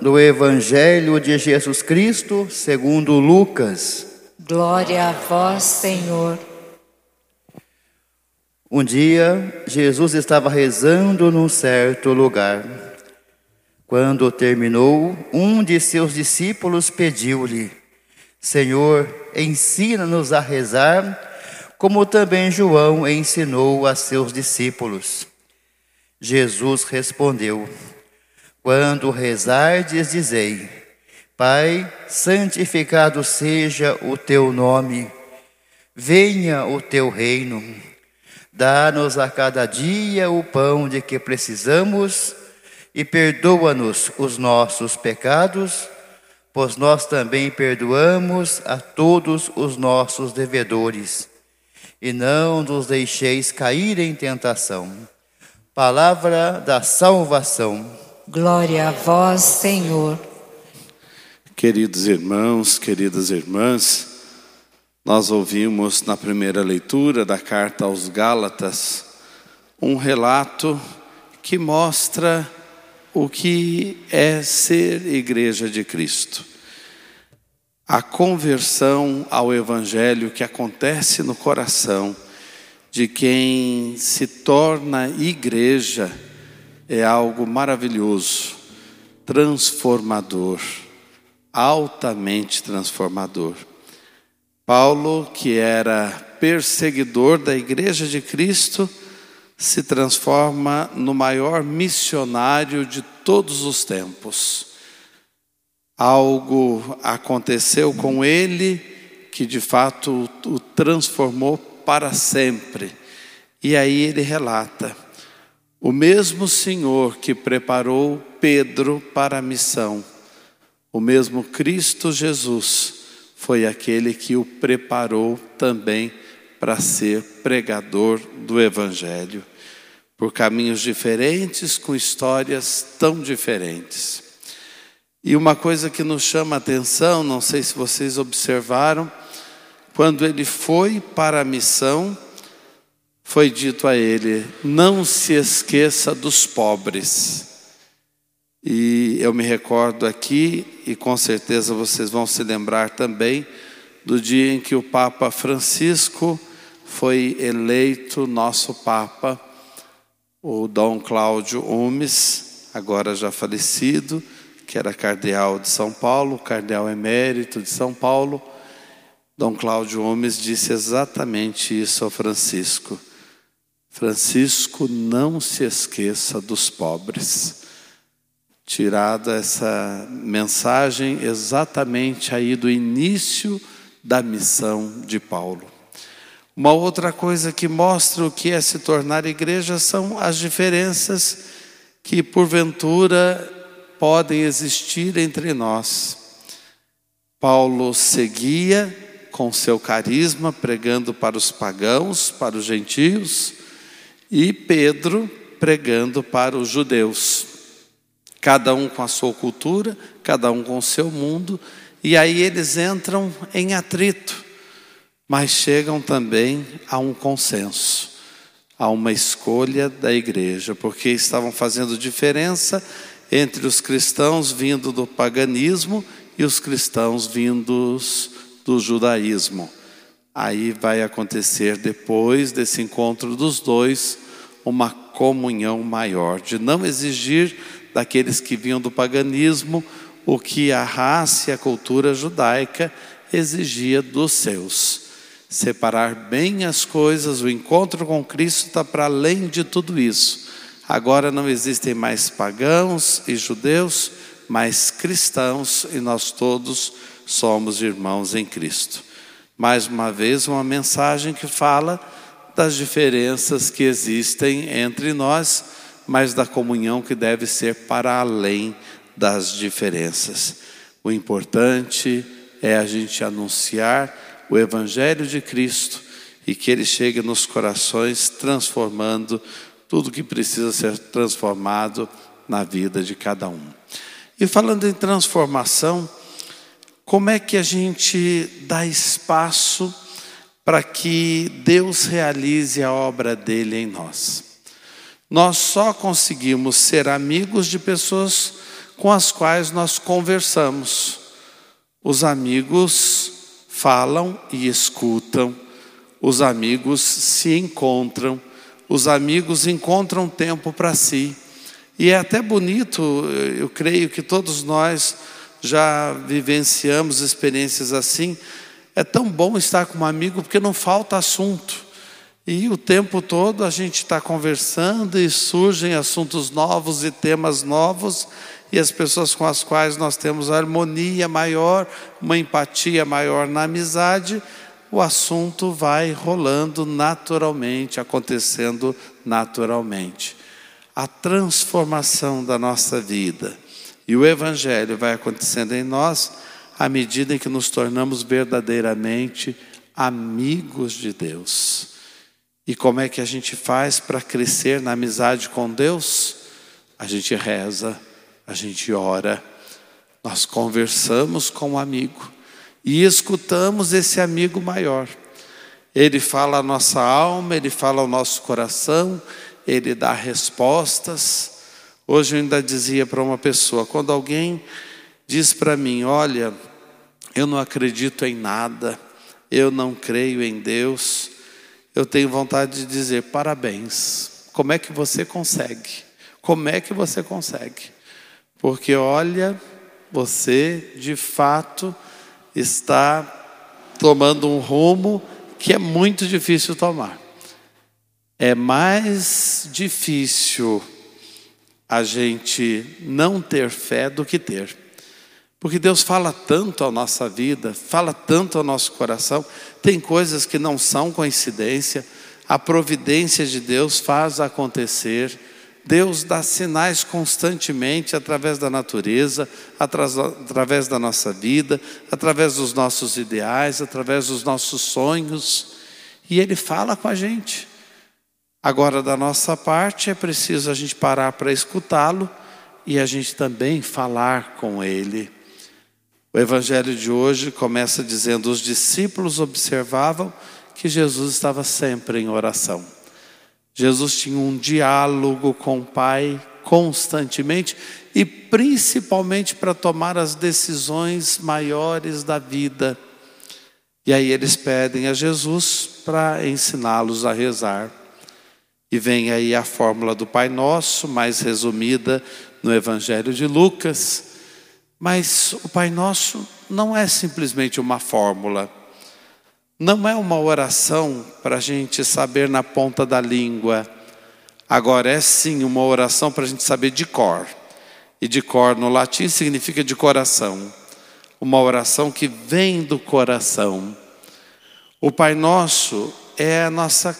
do Evangelho de Jesus Cristo, segundo Lucas. Glória a vós, Senhor. Um dia, Jesus estava rezando num certo lugar. Quando terminou, um de seus discípulos pediu-lhe: Senhor, ensina-nos a rezar, como também João ensinou a seus discípulos. Jesus respondeu: Quando rezardes, dizei: Pai, santificado seja o teu nome, venha o teu reino. Dá-nos a cada dia o pão de que precisamos e perdoa-nos os nossos pecados, pois nós também perdoamos a todos os nossos devedores. E não nos deixeis cair em tentação. Palavra da salvação. Glória a vós, Senhor. Queridos irmãos, queridas irmãs, nós ouvimos na primeira leitura da carta aos Gálatas um relato que mostra o que é ser igreja de Cristo. A conversão ao Evangelho que acontece no coração de quem se torna igreja é algo maravilhoso, transformador, altamente transformador. Paulo, que era perseguidor da igreja de Cristo, se transforma no maior missionário de todos os tempos. Algo aconteceu com ele que de fato o transformou para sempre. E aí ele relata: o mesmo Senhor que preparou Pedro para a missão, o mesmo Cristo Jesus, foi aquele que o preparou também para ser pregador do Evangelho, por caminhos diferentes, com histórias tão diferentes. E uma coisa que nos chama a atenção, não sei se vocês observaram, quando ele foi para a missão, foi dito a ele: não se esqueça dos pobres. E eu me recordo aqui, e com certeza vocês vão se lembrar também, do dia em que o Papa Francisco foi eleito nosso Papa, o Dom Cláudio Umes, agora já falecido, que era cardeal de São Paulo, cardeal emérito de São Paulo. Dom Cláudio Umes disse exatamente isso ao Francisco. Francisco, não se esqueça dos pobres tirada essa mensagem exatamente aí do início da missão de Paulo. Uma outra coisa que mostra o que é se tornar igreja são as diferenças que porventura podem existir entre nós. Paulo seguia com seu carisma pregando para os pagãos, para os gentios, e Pedro pregando para os judeus cada um com a sua cultura, cada um com o seu mundo, e aí eles entram em atrito, mas chegam também a um consenso, a uma escolha da igreja, porque estavam fazendo diferença entre os cristãos vindo do paganismo e os cristãos vindos do judaísmo. Aí vai acontecer depois desse encontro dos dois uma comunhão maior, de não exigir daqueles que vinham do paganismo, o que a raça e a cultura judaica exigia dos seus. Separar bem as coisas, o encontro com Cristo está para além de tudo isso. Agora não existem mais pagãos e judeus, mas cristãos, e nós todos somos irmãos em Cristo. Mais uma vez, uma mensagem que fala das diferenças que existem entre nós mas da comunhão que deve ser para além das diferenças. O importante é a gente anunciar o Evangelho de Cristo e que ele chegue nos corações, transformando tudo que precisa ser transformado na vida de cada um. E falando em transformação, como é que a gente dá espaço para que Deus realize a obra dele em nós? Nós só conseguimos ser amigos de pessoas com as quais nós conversamos. Os amigos falam e escutam, os amigos se encontram, os amigos encontram tempo para si. E é até bonito, eu creio que todos nós já vivenciamos experiências assim. É tão bom estar com um amigo porque não falta assunto. E o tempo todo a gente está conversando e surgem assuntos novos e temas novos, e as pessoas com as quais nós temos harmonia maior, uma empatia maior na amizade, o assunto vai rolando naturalmente, acontecendo naturalmente. A transformação da nossa vida e o Evangelho vai acontecendo em nós à medida em que nos tornamos verdadeiramente amigos de Deus. E como é que a gente faz para crescer na amizade com Deus? A gente reza, a gente ora, nós conversamos com um amigo e escutamos esse amigo maior. Ele fala a nossa alma, ele fala ao nosso coração, ele dá respostas. Hoje eu ainda dizia para uma pessoa: quando alguém diz para mim, olha, eu não acredito em nada, eu não creio em Deus eu tenho vontade de dizer parabéns. Como é que você consegue? Como é que você consegue? Porque olha, você de fato está tomando um rumo que é muito difícil tomar. É mais difícil a gente não ter fé do que ter. Porque Deus fala tanto à nossa vida, fala tanto ao nosso coração, tem coisas que não são coincidência, a providência de Deus faz acontecer, Deus dá sinais constantemente através da natureza, através da nossa vida, através dos nossos ideais, através dos nossos sonhos, e Ele fala com a gente. Agora, da nossa parte, é preciso a gente parar para escutá-lo e a gente também falar com Ele. O evangelho de hoje começa dizendo: os discípulos observavam que Jesus estava sempre em oração. Jesus tinha um diálogo com o Pai constantemente e principalmente para tomar as decisões maiores da vida. E aí eles pedem a Jesus para ensiná-los a rezar. E vem aí a fórmula do Pai Nosso, mais resumida no Evangelho de Lucas mas o Pai Nosso não é simplesmente uma fórmula, não é uma oração para a gente saber na ponta da língua. Agora é sim uma oração para a gente saber de cor. E de cor no latim significa de coração. Uma oração que vem do coração. O Pai Nosso é a nossa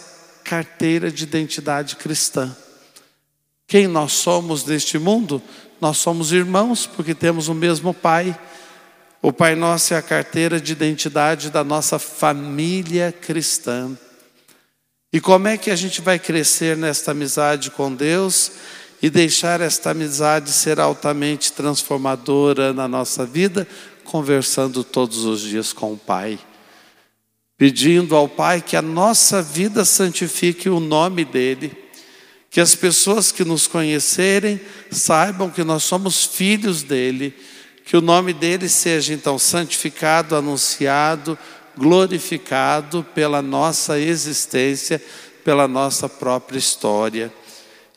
carteira de identidade cristã. Quem nós somos neste mundo? Nós somos irmãos porque temos o mesmo Pai. O Pai Nosso é a carteira de identidade da nossa família cristã. E como é que a gente vai crescer nesta amizade com Deus e deixar esta amizade ser altamente transformadora na nossa vida? Conversando todos os dias com o Pai. Pedindo ao Pai que a nossa vida santifique o nome dEle que as pessoas que nos conhecerem saibam que nós somos filhos dele, que o nome dele seja então santificado, anunciado, glorificado pela nossa existência, pela nossa própria história.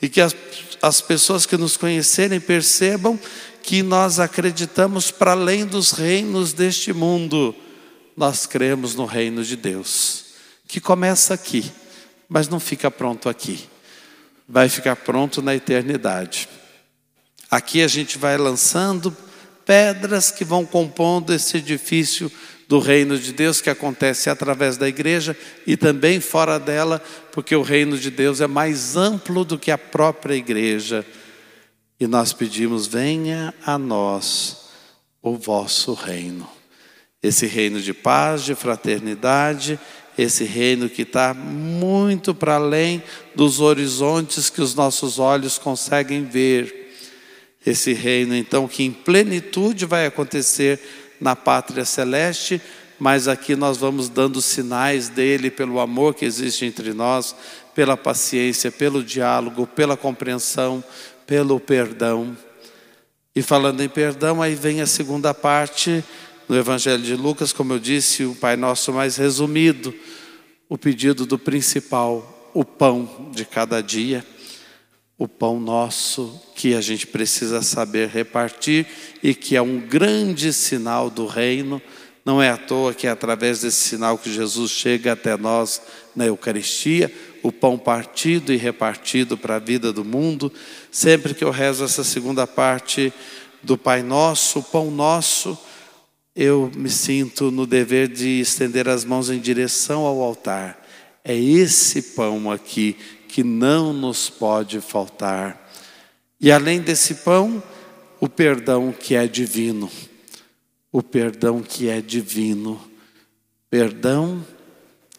E que as, as pessoas que nos conhecerem percebam que nós acreditamos para além dos reinos deste mundo, nós cremos no reino de Deus, que começa aqui, mas não fica pronto aqui vai ficar pronto na eternidade. Aqui a gente vai lançando pedras que vão compondo esse edifício do reino de Deus que acontece através da igreja e também fora dela, porque o reino de Deus é mais amplo do que a própria igreja. E nós pedimos: venha a nós o vosso reino. Esse reino de paz, de fraternidade esse reino que está muito para além dos horizontes que os nossos olhos conseguem ver. Esse reino, então, que em plenitude vai acontecer na pátria celeste, mas aqui nós vamos dando sinais dele pelo amor que existe entre nós, pela paciência, pelo diálogo, pela compreensão, pelo perdão. E falando em perdão, aí vem a segunda parte no Evangelho de Lucas, como eu disse, o Pai Nosso mais resumido, o pedido do principal, o pão de cada dia, o pão nosso que a gente precisa saber repartir e que é um grande sinal do reino. Não é à toa que é através desse sinal que Jesus chega até nós na Eucaristia, o pão partido e repartido para a vida do mundo. Sempre que eu rezo essa segunda parte do Pai Nosso, o pão nosso, eu me sinto no dever de estender as mãos em direção ao altar. É esse pão aqui que não nos pode faltar. E além desse pão, o perdão que é divino. O perdão que é divino. Perdão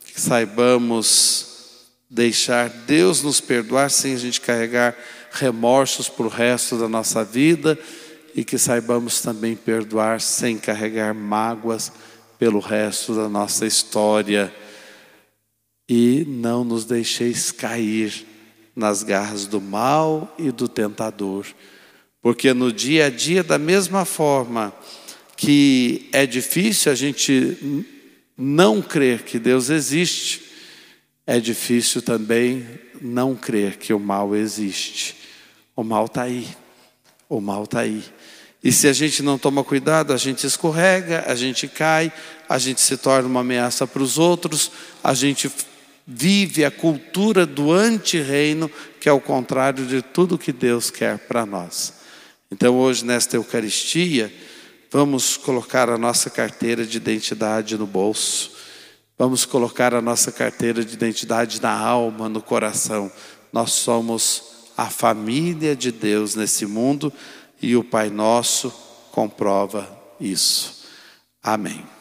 que saibamos deixar Deus nos perdoar sem a gente carregar remorsos para o resto da nossa vida e que saibamos também perdoar sem carregar mágoas pelo resto da nossa história. E não nos deixeis cair nas garras do mal e do tentador, porque no dia a dia, da mesma forma que é difícil a gente não crer que Deus existe, é difícil também não crer que o mal existe. O mal está aí, o mal está aí. E se a gente não toma cuidado, a gente escorrega, a gente cai, a gente se torna uma ameaça para os outros, a gente vive a cultura do anti-reino, que é o contrário de tudo que Deus quer para nós. Então, hoje, nesta Eucaristia, vamos colocar a nossa carteira de identidade no bolso, vamos colocar a nossa carteira de identidade na alma, no coração. Nós somos a família de Deus nesse mundo e o Pai Nosso comprova isso. Amém.